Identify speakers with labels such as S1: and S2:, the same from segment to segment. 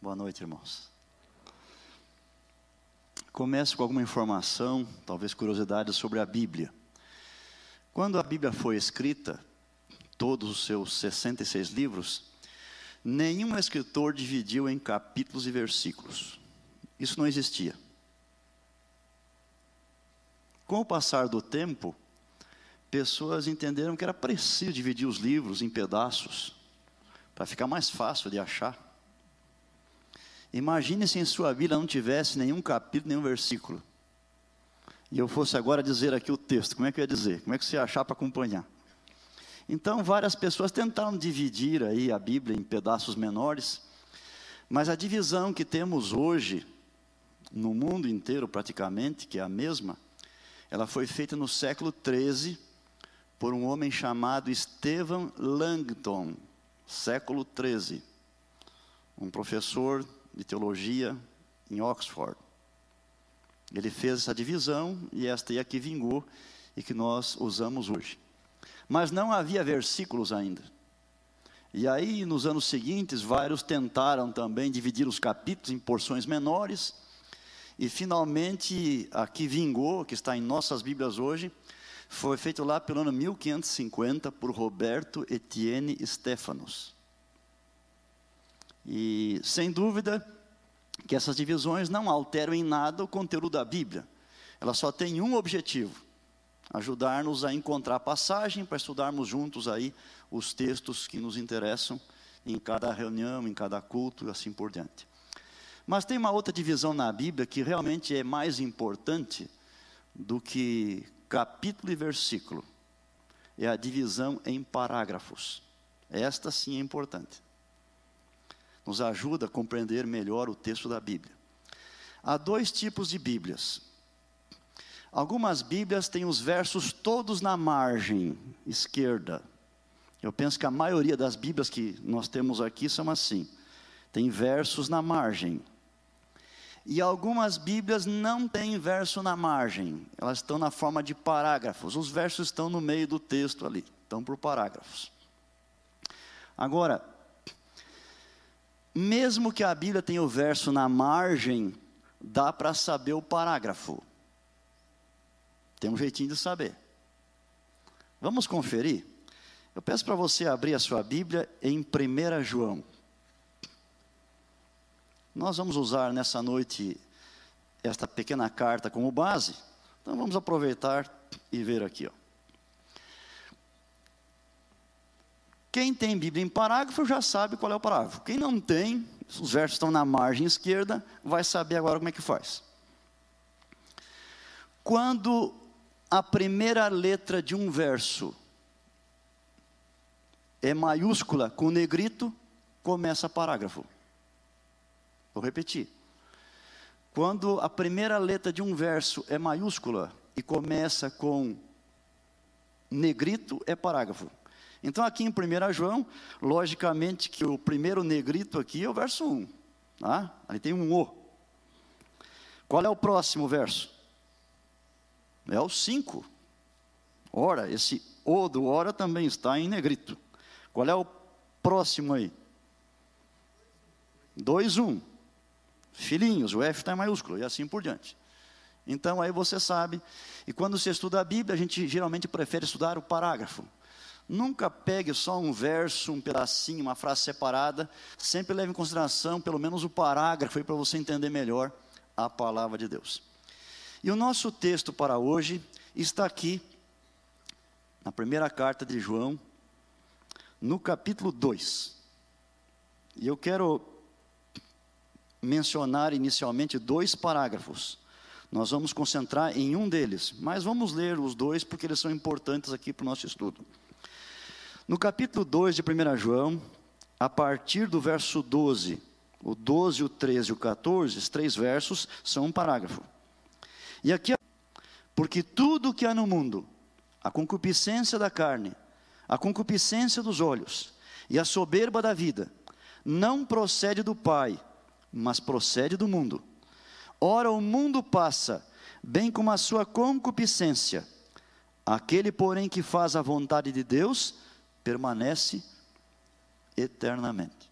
S1: Boa noite, irmãos. Começo com alguma informação, talvez curiosidade sobre a Bíblia. Quando a Bíblia foi escrita, todos os seus 66 livros, nenhum escritor dividiu em capítulos e versículos. Isso não existia. Com o passar do tempo, pessoas entenderam que era preciso dividir os livros em pedaços, para ficar mais fácil de achar. Imagine se em sua Bíblia não tivesse nenhum capítulo, nenhum versículo. E eu fosse agora dizer aqui o texto, como é que eu ia dizer? Como é que você ia achar para acompanhar? Então, várias pessoas tentaram dividir aí a Bíblia em pedaços menores, mas a divisão que temos hoje, no mundo inteiro praticamente, que é a mesma, ela foi feita no século 13 por um homem chamado Stephen Langton, século 13, um professor de teologia em Oxford. Ele fez essa divisão e esta aí aqui vingou e que nós usamos hoje. Mas não havia versículos ainda. E aí, nos anos seguintes, vários tentaram também dividir os capítulos em porções menores. E finalmente, aqui vingou, que está em nossas Bíblias hoje, foi feito lá pelo ano 1550 por Roberto Etienne Stefanos. E, sem dúvida, que essas divisões não alteram em nada o conteúdo da Bíblia. Elas só têm um objetivo: ajudar-nos a encontrar passagem para estudarmos juntos aí os textos que nos interessam em cada reunião, em cada culto e assim por diante. Mas tem uma outra divisão na Bíblia que realmente é mais importante do que capítulo e versículo. É a divisão em parágrafos. Esta sim é importante. Nos ajuda a compreender melhor o texto da Bíblia. Há dois tipos de Bíblias. Algumas Bíblias têm os versos todos na margem esquerda. Eu penso que a maioria das Bíblias que nós temos aqui são assim. Tem versos na margem. E algumas Bíblias não têm verso na margem, elas estão na forma de parágrafos. Os versos estão no meio do texto ali, estão por parágrafos. Agora, mesmo que a Bíblia tenha o verso na margem, dá para saber o parágrafo. Tem um jeitinho de saber. Vamos conferir? Eu peço para você abrir a sua Bíblia em 1 João. Nós vamos usar nessa noite esta pequena carta como base, então vamos aproveitar e ver aqui. Ó. Quem tem Bíblia em parágrafo já sabe qual é o parágrafo. Quem não tem, os versos estão na margem esquerda, vai saber agora como é que faz. Quando a primeira letra de um verso é maiúscula com negrito, começa parágrafo. Vou repetir. Quando a primeira letra de um verso é maiúscula e começa com negrito, é parágrafo. Então, aqui em 1 João, logicamente que o primeiro negrito aqui é o verso 1. Tá? Aí tem um O. Qual é o próximo verso? É o 5. Ora, esse O do ora também está em negrito. Qual é o próximo aí? 2, 1 filhinhos, o F está em maiúsculo e assim por diante. Então aí você sabe, e quando você estuda a Bíblia, a gente geralmente prefere estudar o parágrafo. Nunca pegue só um verso, um pedacinho, uma frase separada, sempre leve em consideração pelo menos o parágrafo para você entender melhor a palavra de Deus. E o nosso texto para hoje está aqui, na primeira carta de João, no capítulo 2. E eu quero mencionar inicialmente dois parágrafos. Nós vamos concentrar em um deles, mas vamos ler os dois porque eles são importantes aqui para o nosso estudo. No capítulo 2 de 1 João, a partir do verso 12, o 12, o 13 e o 14, os três versos são um parágrafo. E aqui, porque tudo que há no mundo, a concupiscência da carne, a concupiscência dos olhos e a soberba da vida, não procede do Pai, mas procede do mundo. Ora, o mundo passa, bem como a sua concupiscência. Aquele, porém, que faz a vontade de Deus, permanece eternamente.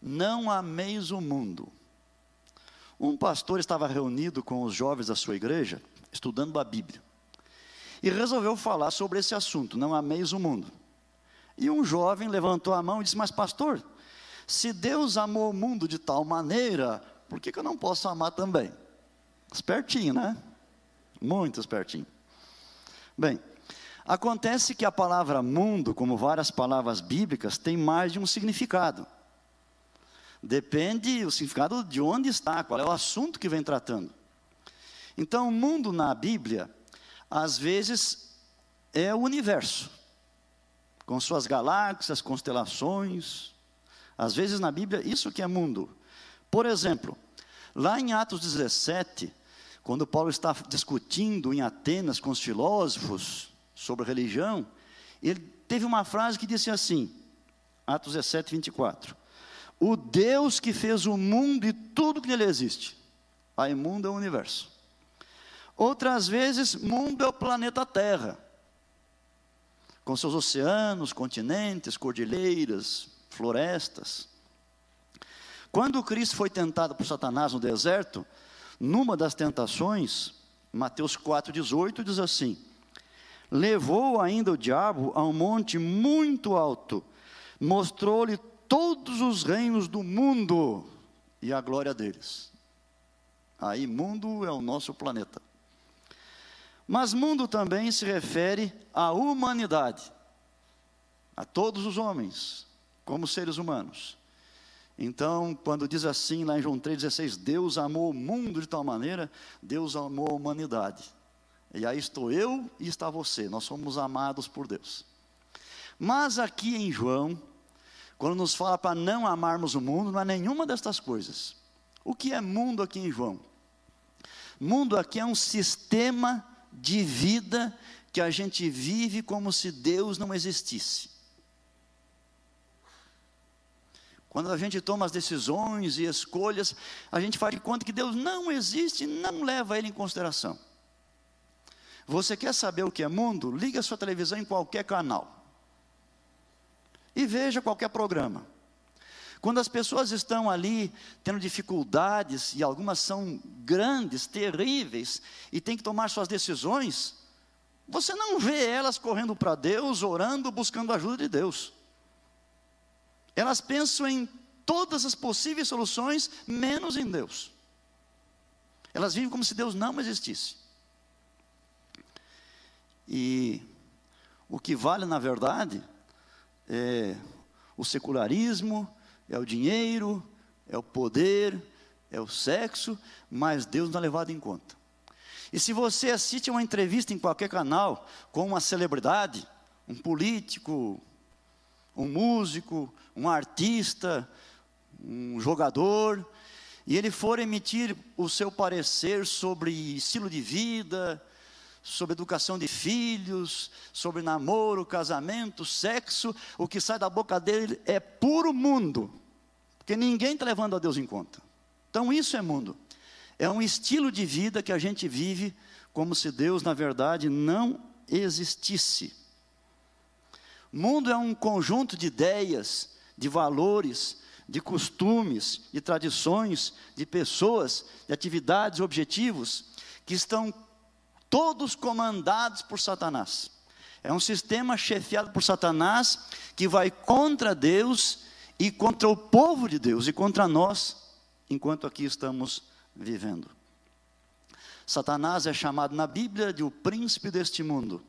S1: Não ameis o mundo. Um pastor estava reunido com os jovens da sua igreja, estudando a Bíblia, e resolveu falar sobre esse assunto: não ameis o mundo. E um jovem levantou a mão e disse: Mas, pastor, se Deus amou o mundo de tal maneira, por que, que eu não posso amar também? Espertinho, né? Muito espertinho. Bem, acontece que a palavra mundo, como várias palavras bíblicas, tem mais de um significado. Depende o significado de onde está, qual é o assunto que vem tratando. Então, o mundo na Bíblia, às vezes, é o universo, com suas galáxias, constelações. Às vezes na Bíblia, isso que é mundo. Por exemplo, lá em Atos 17, quando Paulo está discutindo em Atenas com os filósofos sobre religião, ele teve uma frase que disse assim, Atos 17, 24 o Deus que fez o mundo e tudo que nele existe. Aí, mundo é o universo. Outras vezes, mundo é o planeta Terra, com seus oceanos, continentes, cordilheiras, florestas. Quando Cristo foi tentado por Satanás no deserto, numa das tentações, Mateus 4,18 diz assim: Levou ainda o diabo a um monte muito alto, mostrou-lhe todos os reinos do mundo e a glória deles. Aí, mundo é o nosso planeta. Mas mundo também se refere à humanidade, a todos os homens, como seres humanos. Então, quando diz assim lá em João 3,16, Deus amou o mundo de tal maneira, Deus amou a humanidade. E aí estou eu e está você, nós somos amados por Deus. Mas aqui em João, quando nos fala para não amarmos o mundo, não é nenhuma destas coisas. O que é mundo aqui em João? Mundo aqui é um sistema de vida que a gente vive como se Deus não existisse. Quando a gente toma as decisões e escolhas, a gente faz de conta que Deus não existe e não leva ele em consideração. Você quer saber o que é mundo? Liga sua televisão em qualquer canal e veja qualquer programa. Quando as pessoas estão ali tendo dificuldades, e algumas são grandes, terríveis, e tem que tomar suas decisões, você não vê elas correndo para Deus, orando, buscando a ajuda de Deus. Elas pensam em todas as possíveis soluções, menos em Deus. Elas vivem como se Deus não existisse. E o que vale, na verdade, é o secularismo, é o dinheiro, é o poder, é o sexo, mas Deus não é levado em conta. E se você assiste uma entrevista em qualquer canal com uma celebridade, um político, um músico, um artista, um jogador, e ele for emitir o seu parecer sobre estilo de vida, sobre educação de filhos, sobre namoro, casamento, sexo, o que sai da boca dele é puro mundo, porque ninguém está levando a Deus em conta. Então, isso é mundo, é um estilo de vida que a gente vive como se Deus, na verdade, não existisse. Mundo é um conjunto de ideias, de valores, de costumes, de tradições, de pessoas, de atividades, objetivos que estão todos comandados por Satanás. É um sistema chefiado por Satanás que vai contra Deus e contra o povo de Deus e contra nós, enquanto aqui estamos vivendo. Satanás é chamado na Bíblia de o príncipe deste mundo.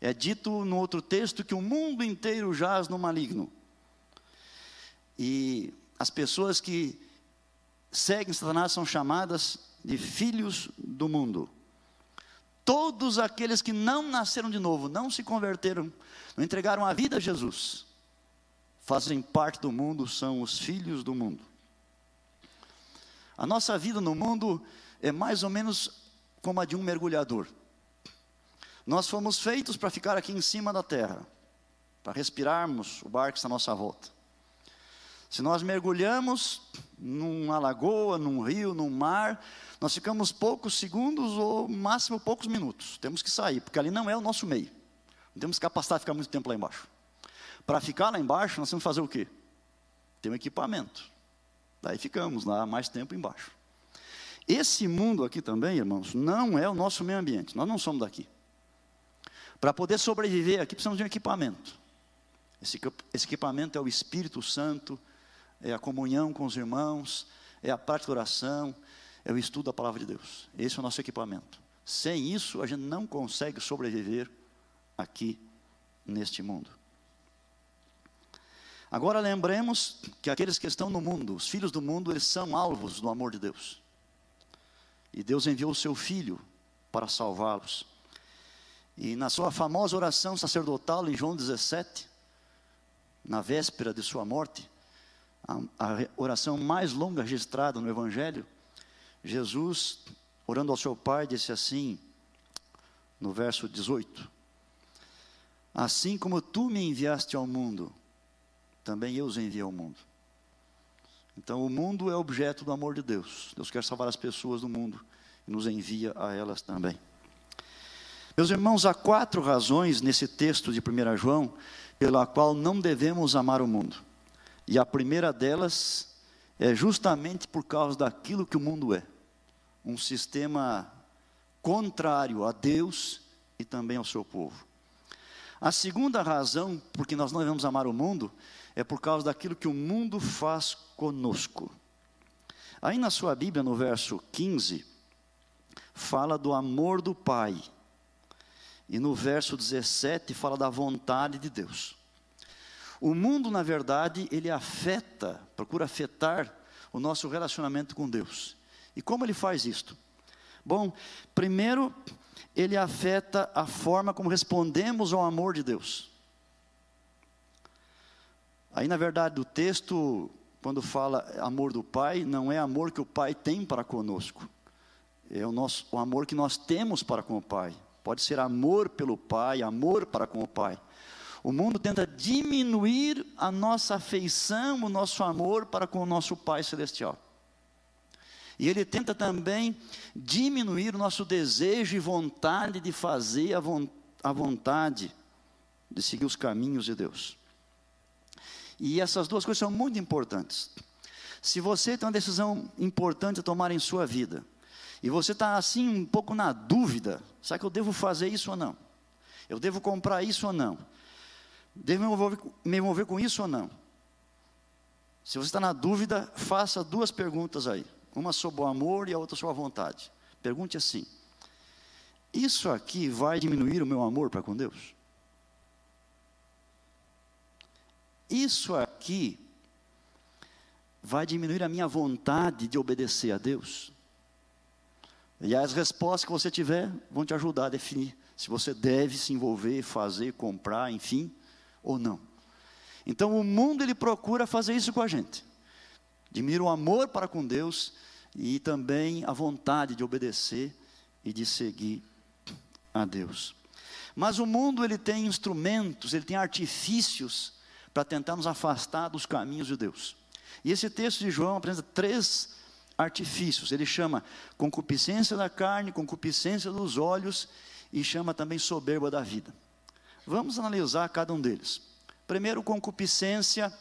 S1: É dito no outro texto que o mundo inteiro jaz no maligno. E as pessoas que seguem Satanás são chamadas de filhos do mundo. Todos aqueles que não nasceram de novo, não se converteram, não entregaram a vida a Jesus, fazem parte do mundo, são os filhos do mundo. A nossa vida no mundo é mais ou menos como a de um mergulhador. Nós fomos feitos para ficar aqui em cima da terra, para respirarmos o barco que está à nossa volta. Se nós mergulhamos numa lagoa, num rio, num mar, nós ficamos poucos segundos ou máximo poucos minutos. Temos que sair, porque ali não é o nosso meio. Não temos capacidade de ficar muito tempo lá embaixo. Para ficar lá embaixo, nós temos que fazer o quê? tem um equipamento. Daí ficamos lá mais tempo embaixo. Esse mundo aqui também, irmãos, não é o nosso meio ambiente. Nós não somos daqui. Para poder sobreviver aqui, precisamos de um equipamento. Esse, esse equipamento é o Espírito Santo, é a comunhão com os irmãos, é a parte da oração, é o estudo da palavra de Deus. Esse é o nosso equipamento. Sem isso, a gente não consegue sobreviver aqui neste mundo. Agora lembremos que aqueles que estão no mundo, os filhos do mundo, eles são alvos do amor de Deus. E Deus enviou o seu filho para salvá-los. E na sua famosa oração sacerdotal em João 17, na véspera de sua morte, a, a oração mais longa registrada no Evangelho, Jesus, orando ao seu Pai, disse assim, no verso 18: Assim como tu me enviaste ao mundo, também eu os enviei ao mundo. Então, o mundo é objeto do amor de Deus. Deus quer salvar as pessoas do mundo e nos envia a elas também. Meus irmãos, há quatro razões nesse texto de 1 João pela qual não devemos amar o mundo. E a primeira delas é justamente por causa daquilo que o mundo é um sistema contrário a Deus e também ao seu povo. A segunda razão por que nós não devemos amar o mundo é por causa daquilo que o mundo faz conosco. Aí na sua Bíblia, no verso 15, fala do amor do Pai. E no verso 17 fala da vontade de Deus. O mundo, na verdade, ele afeta, procura afetar o nosso relacionamento com Deus. E como ele faz isto? Bom, primeiro, ele afeta a forma como respondemos ao amor de Deus. Aí, na verdade, o texto, quando fala amor do Pai, não é amor que o Pai tem para conosco, é o, nosso, o amor que nós temos para com o Pai. Pode ser amor pelo Pai, amor para com o Pai. O mundo tenta diminuir a nossa afeição, o nosso amor para com o nosso Pai Celestial. E ele tenta também diminuir o nosso desejo e vontade de fazer a vontade, de seguir os caminhos de Deus. E essas duas coisas são muito importantes. Se você tem uma decisão importante a tomar em sua vida, e você está assim um pouco na dúvida, será que eu devo fazer isso ou não? Eu devo comprar isso ou não? Devo me envolver, me envolver com isso ou não? Se você está na dúvida, faça duas perguntas aí. Uma sobre o amor e a outra sobre a vontade. Pergunte assim: Isso aqui vai diminuir o meu amor para com Deus? Isso aqui vai diminuir a minha vontade de obedecer a Deus? E as respostas que você tiver vão te ajudar a definir se você deve se envolver, fazer, comprar, enfim, ou não. Então o mundo ele procura fazer isso com a gente. Diminuir o amor para com Deus e também a vontade de obedecer e de seguir a Deus. Mas o mundo ele tem instrumentos, ele tem artifícios para tentar nos afastar dos caminhos de Deus. E esse texto de João apresenta três artifícios. Ele chama concupiscência da carne, concupiscência dos olhos e chama também soberba da vida. Vamos analisar cada um deles. Primeiro, concupiscência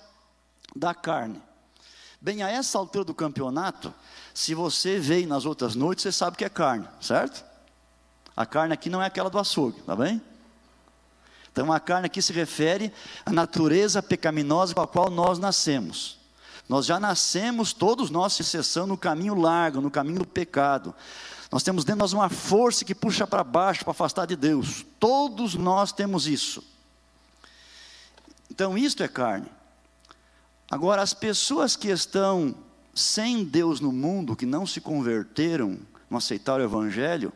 S1: da carne. Bem, a essa altura do campeonato, se você veio nas outras noites, você sabe que é carne, certo? A carne aqui não é aquela do açougue, tá bem? Então a carne aqui se refere à natureza pecaminosa com a qual nós nascemos. Nós já nascemos, todos nós, sem exceção, no caminho largo, no caminho do pecado. Nós temos dentro de nós uma força que puxa para baixo, para afastar de Deus. Todos nós temos isso. Então, isto é carne. Agora, as pessoas que estão sem Deus no mundo, que não se converteram, não aceitaram o Evangelho,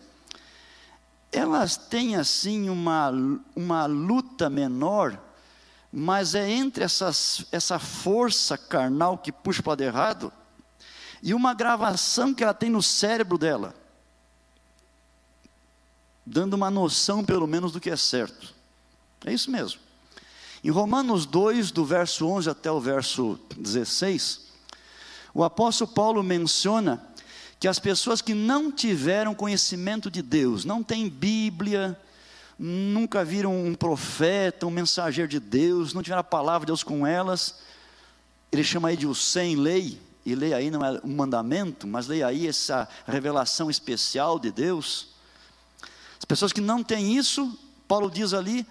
S1: elas têm assim uma, uma luta menor, mas é entre essas, essa força carnal que puxa para o lado errado e uma gravação que ela tem no cérebro dela, dando uma noção pelo menos do que é certo. É isso mesmo. Em Romanos 2, do verso 11 até o verso 16, o apóstolo Paulo menciona que as pessoas que não tiveram conhecimento de Deus, não têm Bíblia, nunca viram um profeta, um mensageiro de Deus, não tiveram a palavra de Deus com elas, ele chama aí de o sem lei, e lei aí não é um mandamento, mas lei aí essa revelação especial de Deus. As pessoas que não têm isso, Paulo diz ali,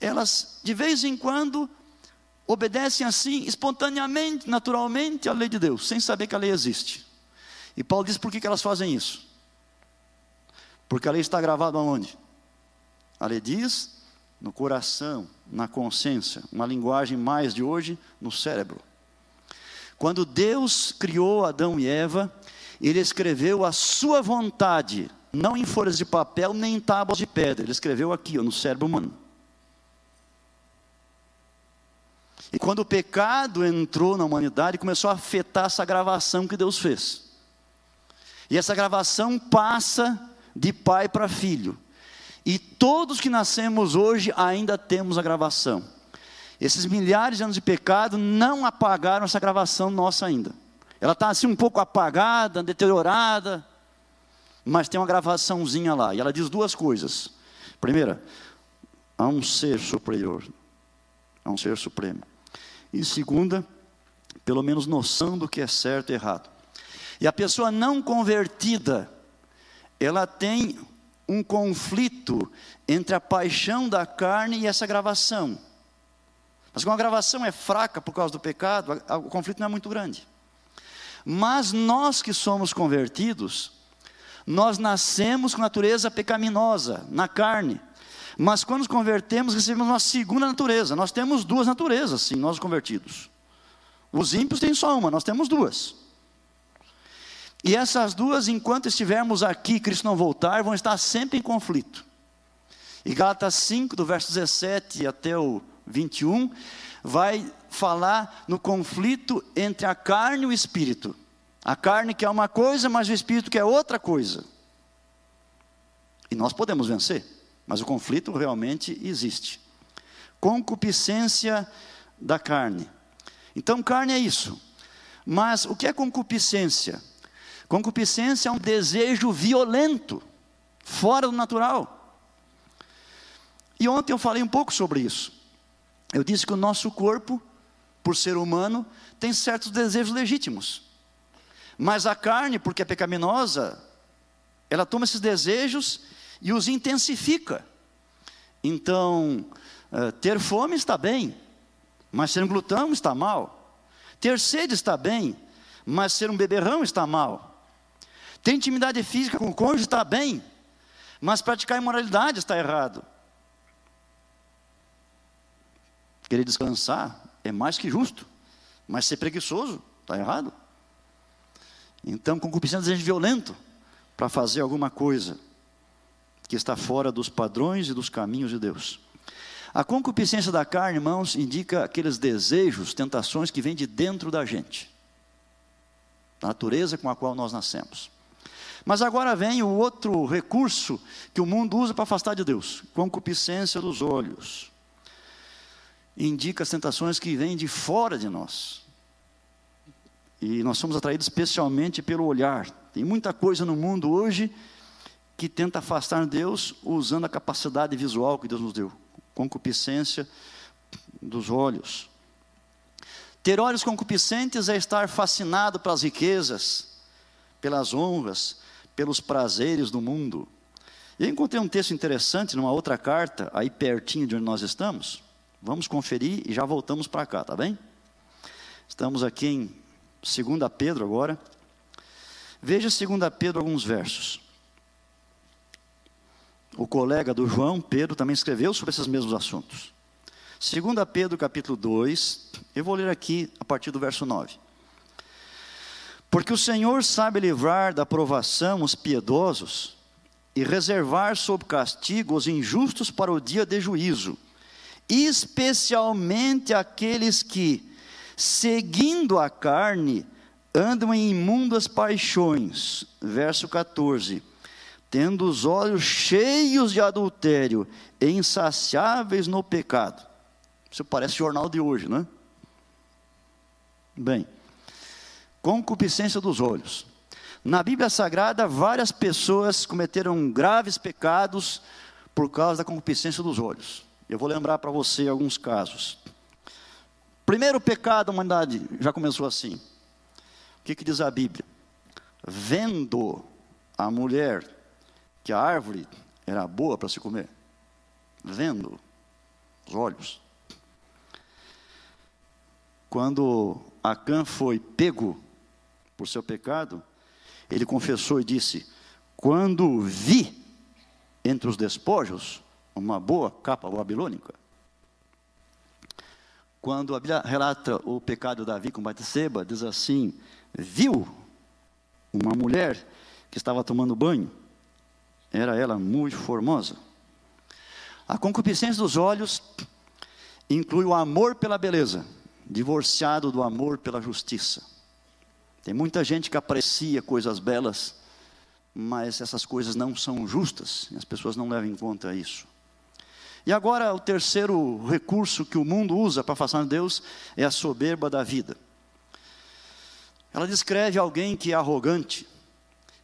S1: elas de vez em quando obedecem assim, espontaneamente, naturalmente, à lei de Deus, sem saber que a lei existe. E Paulo diz por que, elas fazem isso? Porque a lei está gravada aonde? A lei diz no coração, na consciência, uma linguagem mais de hoje, no cérebro. Quando Deus criou Adão e Eva, Ele escreveu a sua vontade, não em folhas de papel nem em tábuas de pedra, Ele escreveu aqui, ó, no cérebro humano. E quando o pecado entrou na humanidade, começou a afetar essa gravação que Deus fez. E essa gravação passa de pai para filho. E todos que nascemos hoje ainda temos a gravação. Esses milhares de anos de pecado não apagaram essa gravação nossa ainda. Ela está assim um pouco apagada, deteriorada, mas tem uma gravaçãozinha lá. E ela diz duas coisas. Primeira, há um ser superior, há um ser supremo. E segunda, pelo menos noção do que é certo e errado. E a pessoa não convertida, ela tem um conflito entre a paixão da carne e essa gravação. Mas como a gravação é fraca por causa do pecado, o conflito não é muito grande. Mas nós que somos convertidos, nós nascemos com natureza pecaminosa, na carne. Mas quando nos convertemos, recebemos uma segunda natureza. Nós temos duas naturezas, sim, nós convertidos. Os ímpios têm só uma, nós temos duas. E essas duas, enquanto estivermos aqui, Cristo não voltar, vão estar sempre em conflito. E Gálatas 5, do verso 17 até o 21, vai falar no conflito entre a carne e o espírito. A carne quer uma coisa, mas o espírito quer outra coisa. E nós podemos vencer, mas o conflito realmente existe. Concupiscência da carne. Então, carne é isso. Mas o que é concupiscência? Concupiscência é um desejo violento, fora do natural. E ontem eu falei um pouco sobre isso. Eu disse que o nosso corpo, por ser humano, tem certos desejos legítimos. Mas a carne, porque é pecaminosa, ela toma esses desejos e os intensifica. Então, uh, ter fome está bem, mas ser um glutão está mal. Ter sede está bem, mas ser um beberrão está mal. Ter intimidade física com o cônjuge está bem, mas praticar imoralidade está errado. Querer descansar é mais que justo, mas ser preguiçoso está errado. Então, concupiscência é desejo violento para fazer alguma coisa que está fora dos padrões e dos caminhos de Deus. A concupiscência da carne, irmãos, indica aqueles desejos, tentações que vêm de dentro da gente, da natureza com a qual nós nascemos. Mas agora vem o outro recurso que o mundo usa para afastar de Deus: concupiscência dos olhos indica as tentações que vêm de fora de nós. E nós somos atraídos especialmente pelo olhar. Tem muita coisa no mundo hoje que tenta afastar Deus usando a capacidade visual que Deus nos deu concupiscência dos olhos. Ter olhos concupiscentes é estar fascinado pelas riquezas, pelas honras, pelos prazeres do mundo. Eu encontrei um texto interessante numa outra carta, aí pertinho de onde nós estamos. Vamos conferir e já voltamos para cá, tá bem? Estamos aqui em 2 Pedro agora. Veja 2 Pedro alguns versos. O colega do João, Pedro, também escreveu sobre esses mesmos assuntos. 2 Pedro capítulo 2, eu vou ler aqui a partir do verso 9. Porque o Senhor sabe livrar da provação os piedosos e reservar sob castigo os injustos para o dia de juízo especialmente aqueles que, seguindo a carne, andam em imundas paixões. Verso 14. Tendo os olhos cheios de adultério, insaciáveis no pecado. Isso parece jornal de hoje, não é? Bem, concupiscência dos olhos. Na Bíblia Sagrada, várias pessoas cometeram graves pecados por causa da concupiscência dos olhos. Eu vou lembrar para você alguns casos. Primeiro pecado da humanidade já começou assim. O que, que diz a Bíblia? Vendo a mulher que a árvore era boa para se comer, vendo os olhos. Quando Acã foi pego por seu pecado, ele confessou e disse: Quando vi entre os despojos uma boa capa babilônica. Quando a Bíblia relata o pecado de Davi com Batseba, diz assim: Viu uma mulher que estava tomando banho, era ela muito formosa. A concupiscência dos olhos inclui o amor pela beleza, divorciado do amor pela justiça. Tem muita gente que aprecia coisas belas, mas essas coisas não são justas, e as pessoas não levam em conta isso. E agora, o terceiro recurso que o mundo usa para afastar de Deus é a soberba da vida. Ela descreve alguém que é arrogante,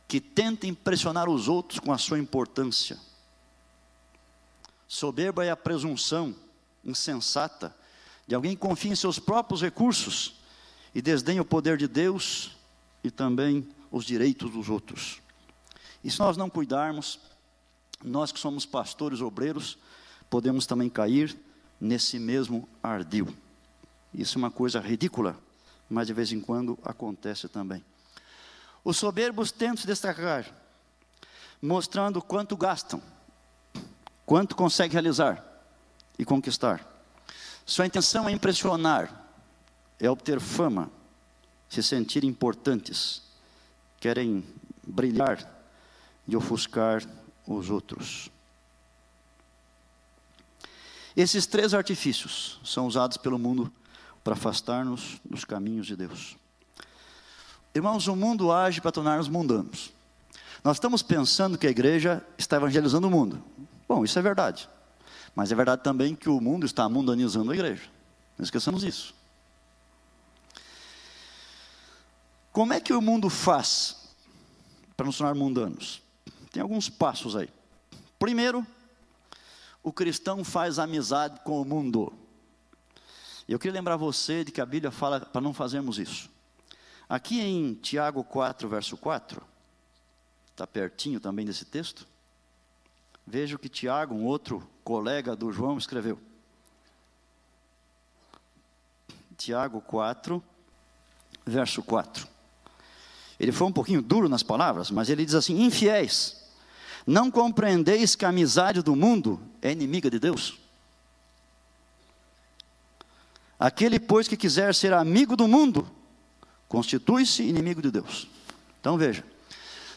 S1: que tenta impressionar os outros com a sua importância. Soberba é a presunção insensata de alguém que confia em seus próprios recursos e desdenha o poder de Deus e também os direitos dos outros. E se nós não cuidarmos, nós que somos pastores obreiros, podemos também cair nesse mesmo ardil. Isso é uma coisa ridícula, mas de vez em quando acontece também. Os soberbos tentam se destacar, mostrando quanto gastam, quanto conseguem realizar e conquistar. Sua intenção é impressionar, é obter fama, se sentir importantes, querem brilhar e ofuscar os outros. Esses três artifícios são usados pelo mundo para afastar-nos dos caminhos de Deus. Irmãos, o mundo age para tornar-nos mundanos. Nós estamos pensando que a igreja está evangelizando o mundo. Bom, isso é verdade. Mas é verdade também que o mundo está mundanizando a igreja. Não esqueçamos isso. Como é que o mundo faz para nos tornar mundanos? Tem alguns passos aí. Primeiro, o cristão faz amizade com o mundo. Eu queria lembrar você de que a Bíblia fala para não fazermos isso. Aqui em Tiago 4, verso 4, está pertinho também desse texto. Veja o que Tiago, um outro colega do João, escreveu. Tiago 4, verso 4. Ele foi um pouquinho duro nas palavras, mas ele diz assim: Infiéis, não compreendeis que a amizade do mundo é inimiga de Deus? Aquele, pois, que quiser ser amigo do mundo, constitui-se inimigo de Deus. Então veja,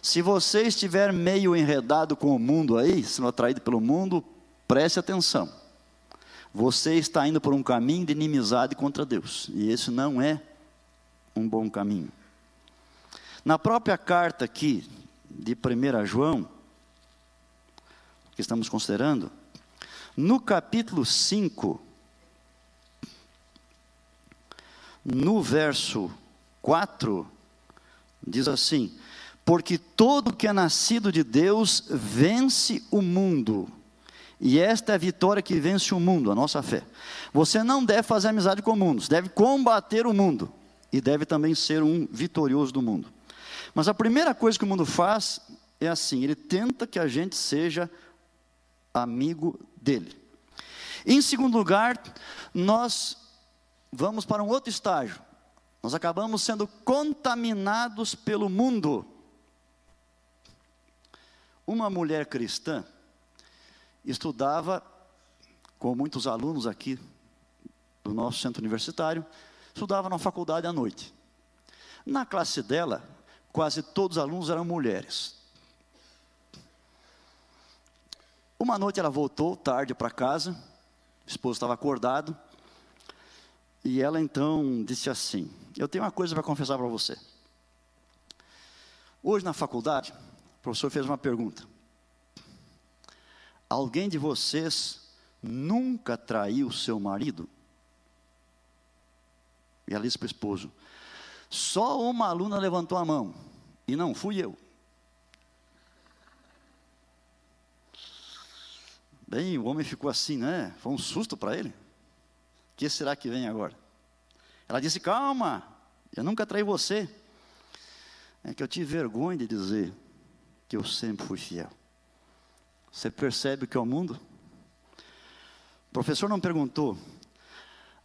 S1: se você estiver meio enredado com o mundo aí, sendo atraído pelo mundo, preste atenção. Você está indo por um caminho de inimizade contra Deus, e esse não é um bom caminho. Na própria carta aqui de 1 João, que estamos considerando, no capítulo 5, no verso 4, diz assim: Porque todo que é nascido de Deus vence o mundo. E esta é a vitória que vence o mundo, a nossa fé. Você não deve fazer amizade com o mundo, você deve combater o mundo. E deve também ser um vitorioso do mundo. Mas a primeira coisa que o mundo faz é assim: ele tenta que a gente seja amigo dele. Em segundo lugar, nós vamos para um outro estágio. Nós acabamos sendo contaminados pelo mundo. Uma mulher cristã estudava com muitos alunos aqui do nosso centro universitário, estudava na faculdade à noite. Na classe dela, quase todos os alunos eram mulheres. Uma noite ela voltou tarde para casa, o esposo estava acordado, e ela então disse assim: Eu tenho uma coisa para confessar para você. Hoje na faculdade, o professor fez uma pergunta. Alguém de vocês nunca traiu seu marido? E ela disse para o esposo: Só uma aluna levantou a mão, e não fui eu. Bem, o homem ficou assim, né? Foi um susto para ele. O que será que vem agora? Ela disse: Calma, eu nunca traí você. É que eu tive vergonha de dizer que eu sempre fui fiel. Você percebe o que é o mundo? O professor não perguntou: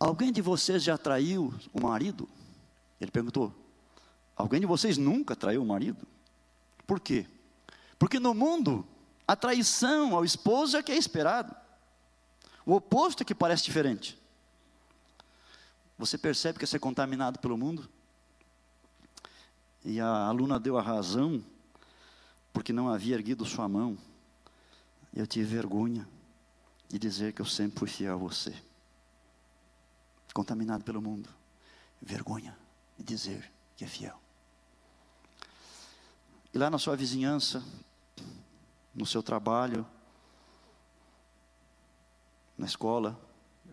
S1: Alguém de vocês já traiu o marido? Ele perguntou: Alguém de vocês nunca traiu o marido? Por quê? Porque no mundo, a traição ao esposo é que é esperado. O oposto é que parece diferente. Você percebe que é ser contaminado pelo mundo? E a aluna deu a razão, porque não havia erguido sua mão. Eu tive vergonha de dizer que eu sempre fui fiel a você. Contaminado pelo mundo. Vergonha de dizer que é fiel. E lá na sua vizinhança, no seu trabalho, na escola,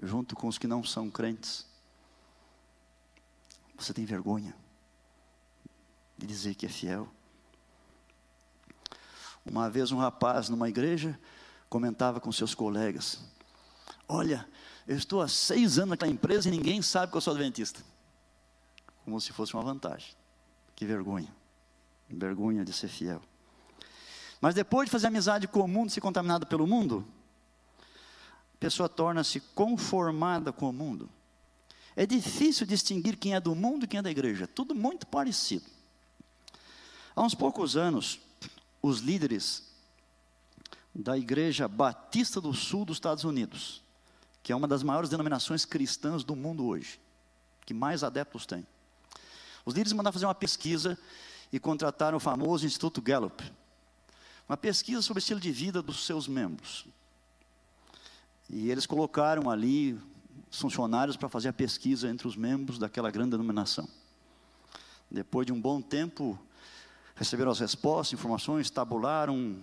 S1: junto com os que não são crentes, você tem vergonha de dizer que é fiel? Uma vez um rapaz numa igreja comentava com seus colegas: Olha, eu estou há seis anos naquela empresa e ninguém sabe que eu sou adventista. Como se fosse uma vantagem. Que vergonha. Vergonha de ser fiel. Mas depois de fazer amizade com o mundo, ser contaminado pelo mundo, a pessoa torna-se conformada com o mundo. É difícil distinguir quem é do mundo e quem é da igreja. Tudo muito parecido. Há uns poucos anos, os líderes da Igreja Batista do Sul dos Estados Unidos, que é uma das maiores denominações cristãs do mundo hoje, que mais adeptos tem. Os líderes mandaram fazer uma pesquisa e contrataram o famoso Instituto Gallup, uma pesquisa sobre o estilo de vida dos seus membros. E eles colocaram ali os funcionários para fazer a pesquisa entre os membros daquela grande denominação. Depois de um bom tempo, receberam as respostas, informações, tabularam.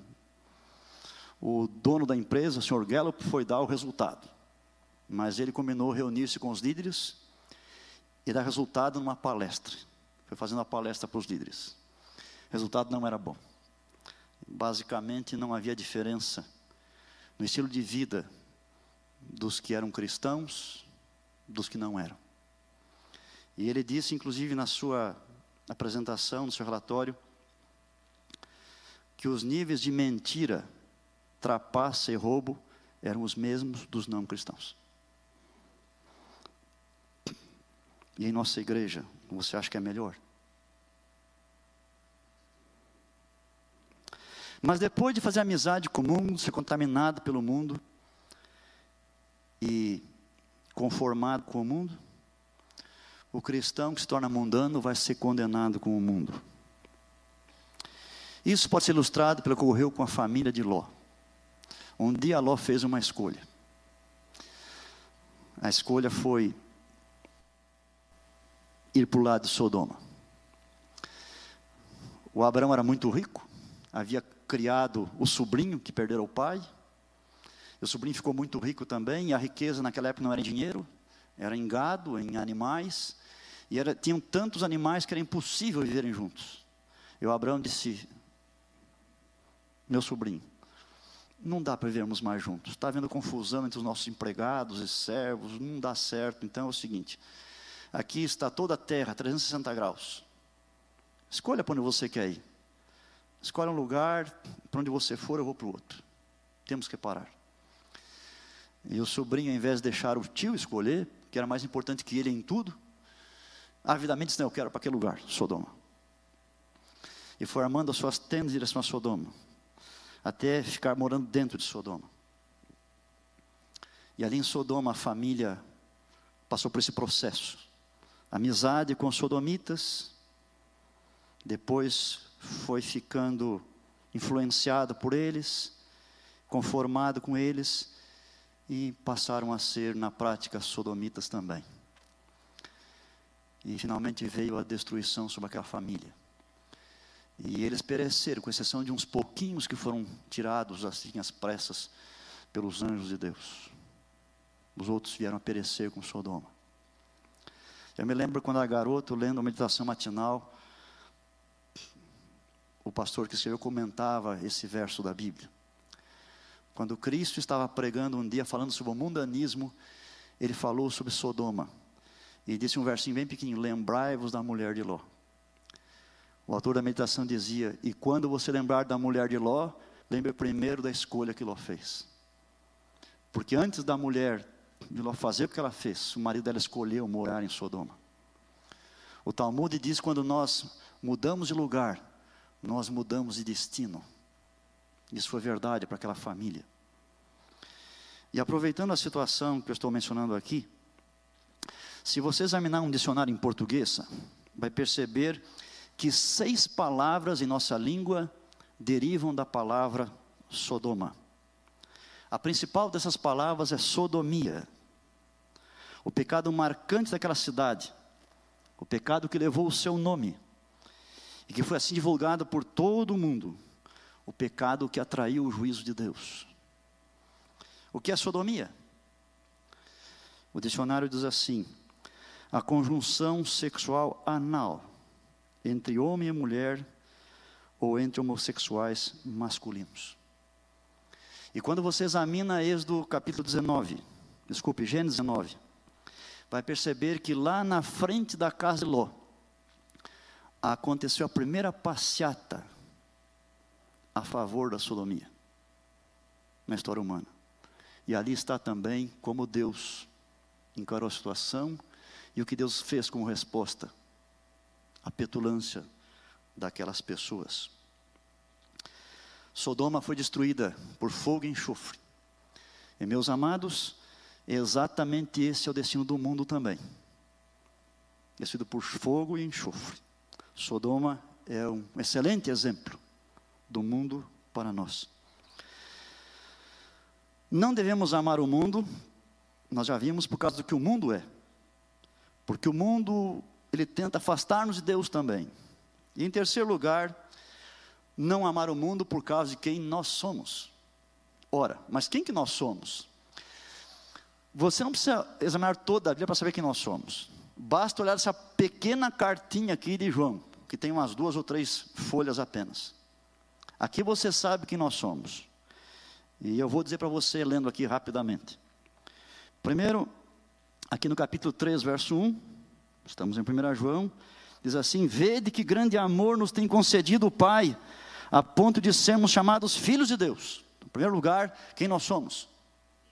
S1: O dono da empresa, o senhor Gallup, foi dar o resultado. Mas ele combinou reunir-se com os líderes e dar resultado numa palestra. Foi fazendo a palestra para os líderes. O resultado não era bom. Basicamente, não havia diferença no estilo de vida dos que eram cristãos, dos que não eram. E ele disse, inclusive, na sua apresentação, no seu relatório, que os níveis de mentira, trapaça e roubo eram os mesmos dos não cristãos. E em nossa igreja, você acha que é melhor? Mas depois de fazer amizade com o mundo, ser contaminado pelo mundo e conformado com o mundo, o cristão que se torna mundano vai ser condenado com o mundo. Isso pode ser ilustrado pelo que ocorreu com a família de Ló. Um dia Ló fez uma escolha. A escolha foi ir para o lado de Sodoma. O Abraão era muito rico, havia criado o sobrinho que perdera o pai. O sobrinho ficou muito rico também, e a riqueza naquela época não era em dinheiro, era em gado, em animais. E era, tinham tantos animais que era impossível viverem juntos. E o Abraão disse: Meu sobrinho, não dá para vivermos mais juntos. Está havendo confusão entre os nossos empregados e servos, não dá certo. Então é o seguinte: aqui está toda a terra, 360 graus. Escolha para onde você quer ir. Escolhe um lugar, para onde você for, eu vou para o outro. Temos que parar. E o sobrinho, ao invés de deixar o tio escolher, que era mais importante que ele em tudo, avidamente disse: Não, eu quero para aquele lugar, Sodoma. E foi armando as suas tendas em direção a Sodoma, até ficar morando dentro de Sodoma. E ali em Sodoma, a família passou por esse processo. Amizade com os sodomitas, depois foi ficando influenciado por eles, conformado com eles, e passaram a ser, na prática, sodomitas também. E finalmente veio a destruição sobre aquela família. E eles pereceram, com exceção de uns pouquinhos que foram tirados assim às pressas pelos anjos de Deus. Os outros vieram a perecer com Sodoma. Eu me lembro quando era garoto, lendo a meditação matinal, o pastor que escreveu comentava esse verso da Bíblia. Quando Cristo estava pregando um dia falando sobre o mundanismo, ele falou sobre Sodoma. E disse um versinho bem pequenininho: Lembrai-vos da mulher de Ló. O autor da meditação dizia: E quando você lembrar da mulher de Ló, lembre primeiro da escolha que Ló fez. Porque antes da mulher de Ló fazer o que ela fez, o marido dela escolheu morar em Sodoma. O Talmud diz: quando nós mudamos de lugar, nós mudamos de destino. Isso foi verdade para aquela família. E aproveitando a situação que eu estou mencionando aqui, se você examinar um dicionário em português, vai perceber que seis palavras em nossa língua derivam da palavra Sodoma. A principal dessas palavras é sodomia. O pecado marcante daquela cidade, o pecado que levou o seu nome e que foi assim divulgado por todo o mundo, o pecado que atraiu o juízo de Deus. O que é sodomia? O dicionário diz assim: a conjunção sexual anal entre homem e mulher ou entre homossexuais masculinos. E quando você examina Êxodo capítulo 19, desculpe, Gênesis 19, vai perceber que lá na frente da casa de Ló, aconteceu a primeira passeata a favor da sodomia na história humana. E ali está também como Deus encarou a situação e o que Deus fez como resposta à petulância daquelas pessoas. Sodoma foi destruída por fogo e enxofre. E meus amados, exatamente esse é o destino do mundo também. Destruído por fogo e enxofre. Sodoma é um excelente exemplo do mundo para nós. Não devemos amar o mundo, nós já vimos por causa do que o mundo é. Porque o mundo, ele tenta afastar-nos de Deus também. E em terceiro lugar, não amar o mundo por causa de quem nós somos. Ora, mas quem que nós somos? Você não precisa examinar toda a Bíblia para saber quem nós somos. Basta olhar essa pequena cartinha aqui de João, que tem umas duas ou três folhas apenas. Aqui você sabe quem nós somos. E eu vou dizer para você, lendo aqui rapidamente. Primeiro, aqui no capítulo 3, verso 1, estamos em 1 João, diz assim: Vede que grande amor nos tem concedido o Pai, a ponto de sermos chamados filhos de Deus. Em primeiro lugar, quem nós somos?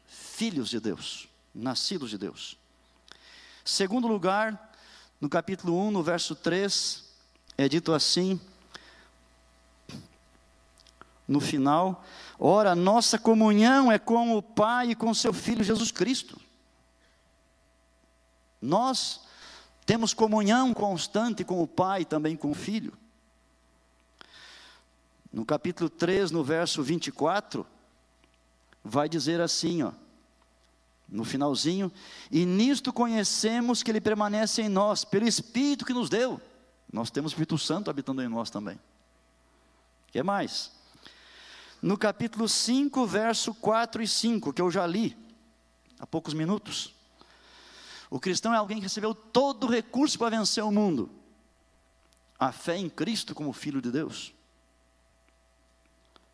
S1: Filhos de Deus, nascidos de Deus. Segundo lugar, no capítulo 1, no verso 3, é dito assim, no final, ora, nossa comunhão é com o Pai e com seu Filho Jesus Cristo. Nós temos comunhão constante com o Pai e também com o Filho. No capítulo 3, no verso 24, vai dizer assim, ó, no finalzinho, e nisto conhecemos que Ele permanece em nós, pelo Espírito que nos deu. Nós temos o Espírito Santo habitando em nós também. O que mais? No capítulo 5, verso 4 e 5, que eu já li há poucos minutos. O cristão é alguém que recebeu todo o recurso para vencer o mundo. A fé em Cristo como Filho de Deus.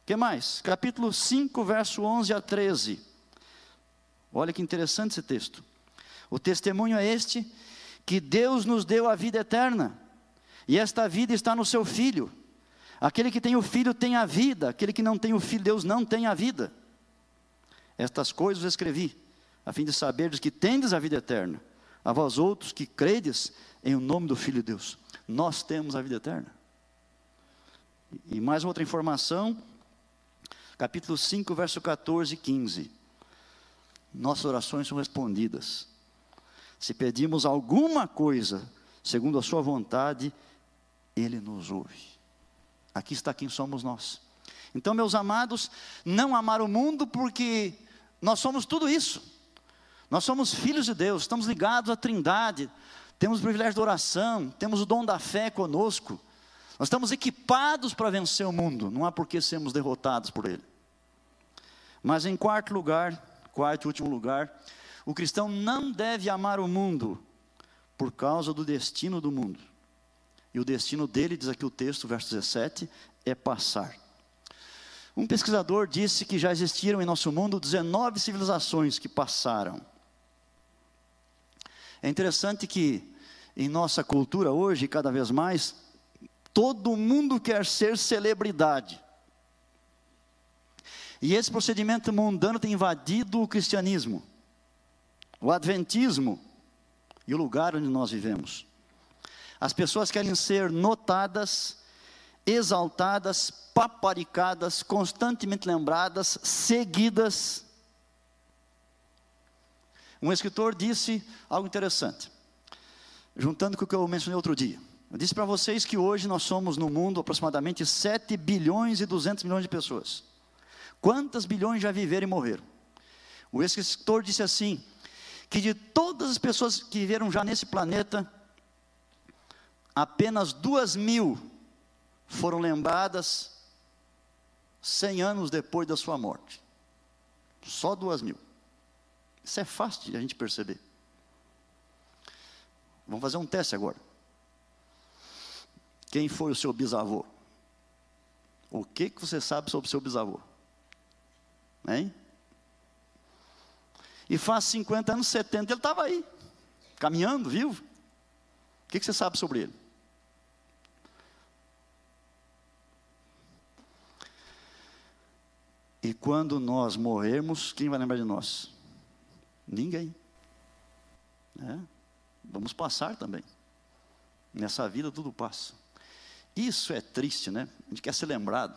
S1: O que mais? Capítulo 5, verso 11 a 13. Olha que interessante esse texto. O testemunho é este: que Deus nos deu a vida eterna, e esta vida está no seu Filho. Aquele que tem o Filho tem a vida, aquele que não tem o Filho, Deus não tem a vida. Estas coisas escrevi, a fim de saberdes que tendes a vida eterna, a vós outros que credes em o nome do Filho de Deus. Nós temos a vida eterna. E mais outra informação, capítulo 5, verso 14 e 15 nossas orações são respondidas. Se pedimos alguma coisa, segundo a Sua vontade, Ele nos ouve. Aqui está quem somos nós. Então, meus amados, não amar o mundo porque nós somos tudo isso. Nós somos filhos de Deus, estamos ligados à Trindade, temos o privilégio da oração, temos o dom da fé conosco. Nós estamos equipados para vencer o mundo, não há por que sermos derrotados por ele. Mas em quarto lugar, quarto e último lugar, o cristão não deve amar o mundo por causa do destino do mundo. E o destino dele, diz aqui o texto, verso 17, é passar. Um pesquisador disse que já existiram em nosso mundo 19 civilizações que passaram. É interessante que em nossa cultura hoje, cada vez mais, todo mundo quer ser celebridade. E esse procedimento mundano tem invadido o cristianismo, o adventismo e o lugar onde nós vivemos. As pessoas querem ser notadas, exaltadas, paparicadas, constantemente lembradas, seguidas. Um escritor disse algo interessante, juntando com o que eu mencionei outro dia. Eu disse para vocês que hoje nós somos no mundo aproximadamente 7 bilhões e 200 milhões de pessoas. Quantas bilhões já viveram e morreram? O escritor disse assim: que de todas as pessoas que viveram já nesse planeta, apenas duas mil foram lembradas cem anos depois da sua morte. Só duas mil. Isso é fácil de a gente perceber. Vamos fazer um teste agora. Quem foi o seu bisavô? O que, que você sabe sobre o seu bisavô? Hein? E faz 50 anos, 70, ele estava aí, caminhando, vivo. O que, que você sabe sobre ele? E quando nós morrermos, quem vai lembrar de nós? Ninguém. É. Vamos passar também. Nessa vida tudo passa. Isso é triste, né? A gente quer ser lembrado.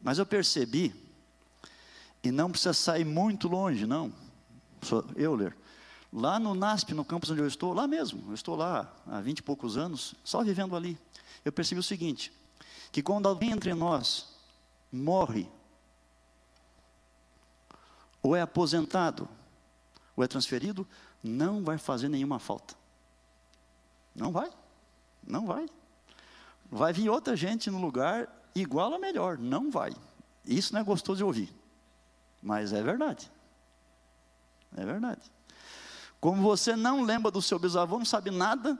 S1: Mas eu percebi, e não precisa sair muito longe, não. Euler. Lá no NASP, no campus onde eu estou, lá mesmo, eu estou lá há vinte e poucos anos, só vivendo ali. Eu percebi o seguinte: que quando alguém entre nós morre, ou é aposentado, ou é transferido, não vai fazer nenhuma falta. Não vai, não vai. Vai vir outra gente no lugar igual ou melhor, não vai. Isso não é gostoso de ouvir, mas é verdade. É verdade. Como você não lembra do seu bisavô, não sabe nada,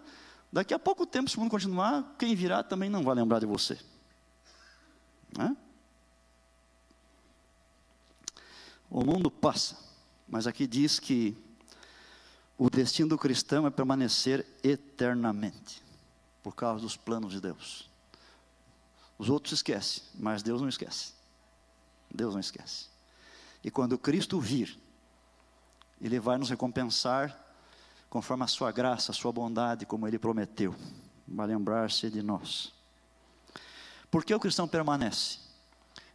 S1: daqui a pouco tempo, se o mundo continuar, quem virá também não vai lembrar de você. Né? O mundo passa, mas aqui diz que o destino do cristão é permanecer eternamente, por causa dos planos de Deus. Os outros esquecem, mas Deus não esquece. Deus não esquece. E quando Cristo vir, Ele vai nos recompensar conforme a sua graça, a sua bondade, como Ele prometeu. Vai lembrar-se de nós. Por que o cristão permanece?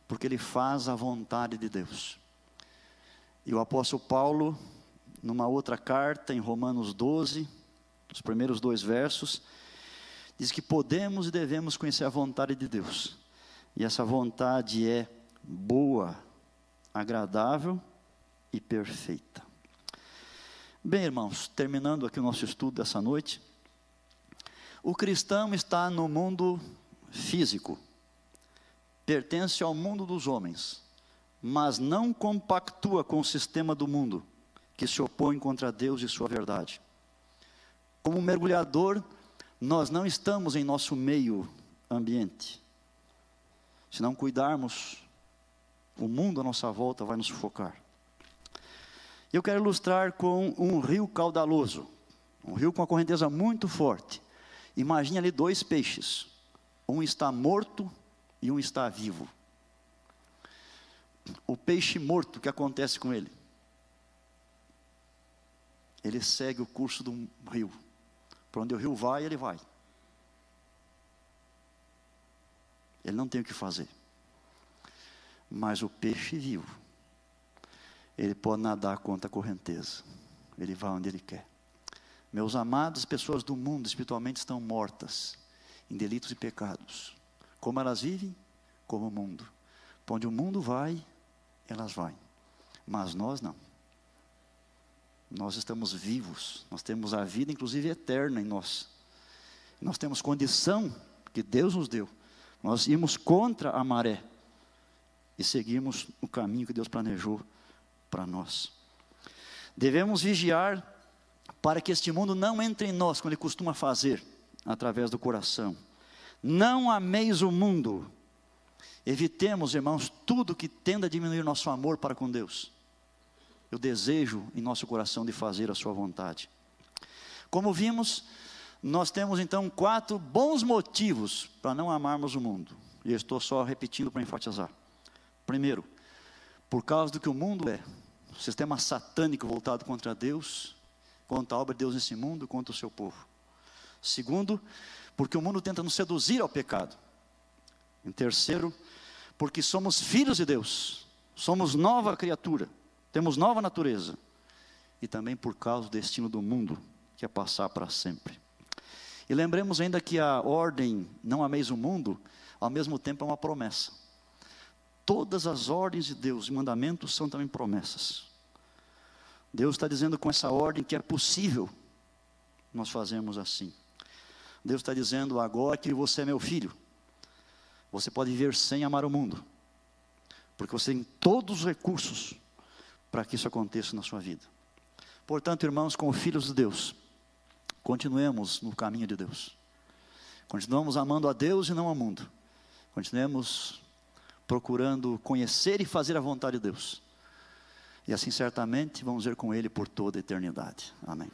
S1: Porque ele faz a vontade de Deus. E o apóstolo Paulo, numa outra carta, em Romanos 12, os primeiros dois versos, diz que podemos e devemos conhecer a vontade de Deus. E essa vontade é boa, agradável e perfeita. Bem, irmãos, terminando aqui o nosso estudo dessa noite, o cristão está no mundo físico, pertence ao mundo dos homens, mas não compactua com o sistema do mundo que se opõe contra Deus e sua verdade. Como mergulhador, nós não estamos em nosso meio ambiente. Se não cuidarmos, o mundo à nossa volta vai nos sufocar. Eu quero ilustrar com um rio caudaloso, um rio com uma correnteza muito forte. Imagine ali dois peixes, um está morto e um está vivo. O peixe morto, o que acontece com ele? Ele segue o curso do rio. Para onde o rio vai, ele vai. Ele não tem o que fazer. Mas o peixe vivo, ele pode nadar contra a correnteza. Ele vai onde ele quer. Meus amados, pessoas do mundo espiritualmente estão mortas em delitos e pecados. Como elas vivem? Como o mundo. Para onde o mundo vai, elas vão. Mas nós não. Nós estamos vivos, nós temos a vida, inclusive eterna, em nós. Nós temos condição que Deus nos deu. Nós irmos contra a maré e seguimos o caminho que Deus planejou para nós. Devemos vigiar para que este mundo não entre em nós, como ele costuma fazer, através do coração. Não ameis o mundo. Evitemos, irmãos, tudo que tenda a diminuir nosso amor para com Deus. o desejo em nosso coração de fazer a Sua vontade. Como vimos, nós temos então quatro bons motivos para não amarmos o mundo. E eu estou só repetindo para enfatizar. Primeiro, por causa do que o mundo é, o sistema satânico voltado contra Deus, contra a obra de Deus nesse mundo, contra o seu povo. Segundo, porque o mundo tenta nos seduzir ao pecado. Em terceiro, porque somos filhos de Deus, somos nova criatura, temos nova natureza. E também por causa do destino do mundo, que é passar para sempre. E lembremos ainda que a ordem, não ameis o mundo, ao mesmo tempo é uma promessa. Todas as ordens de Deus e mandamentos são também promessas. Deus está dizendo com essa ordem que é possível nós fazermos assim. Deus está dizendo agora que você é meu filho. Você pode viver sem amar o mundo, porque você tem todos os recursos para que isso aconteça na sua vida. Portanto, irmãos, como filhos de Deus, continuemos no caminho de Deus. Continuamos amando a Deus e não ao mundo. Continuemos procurando conhecer e fazer a vontade de Deus. E assim certamente vamos ver com Ele por toda a eternidade. Amém.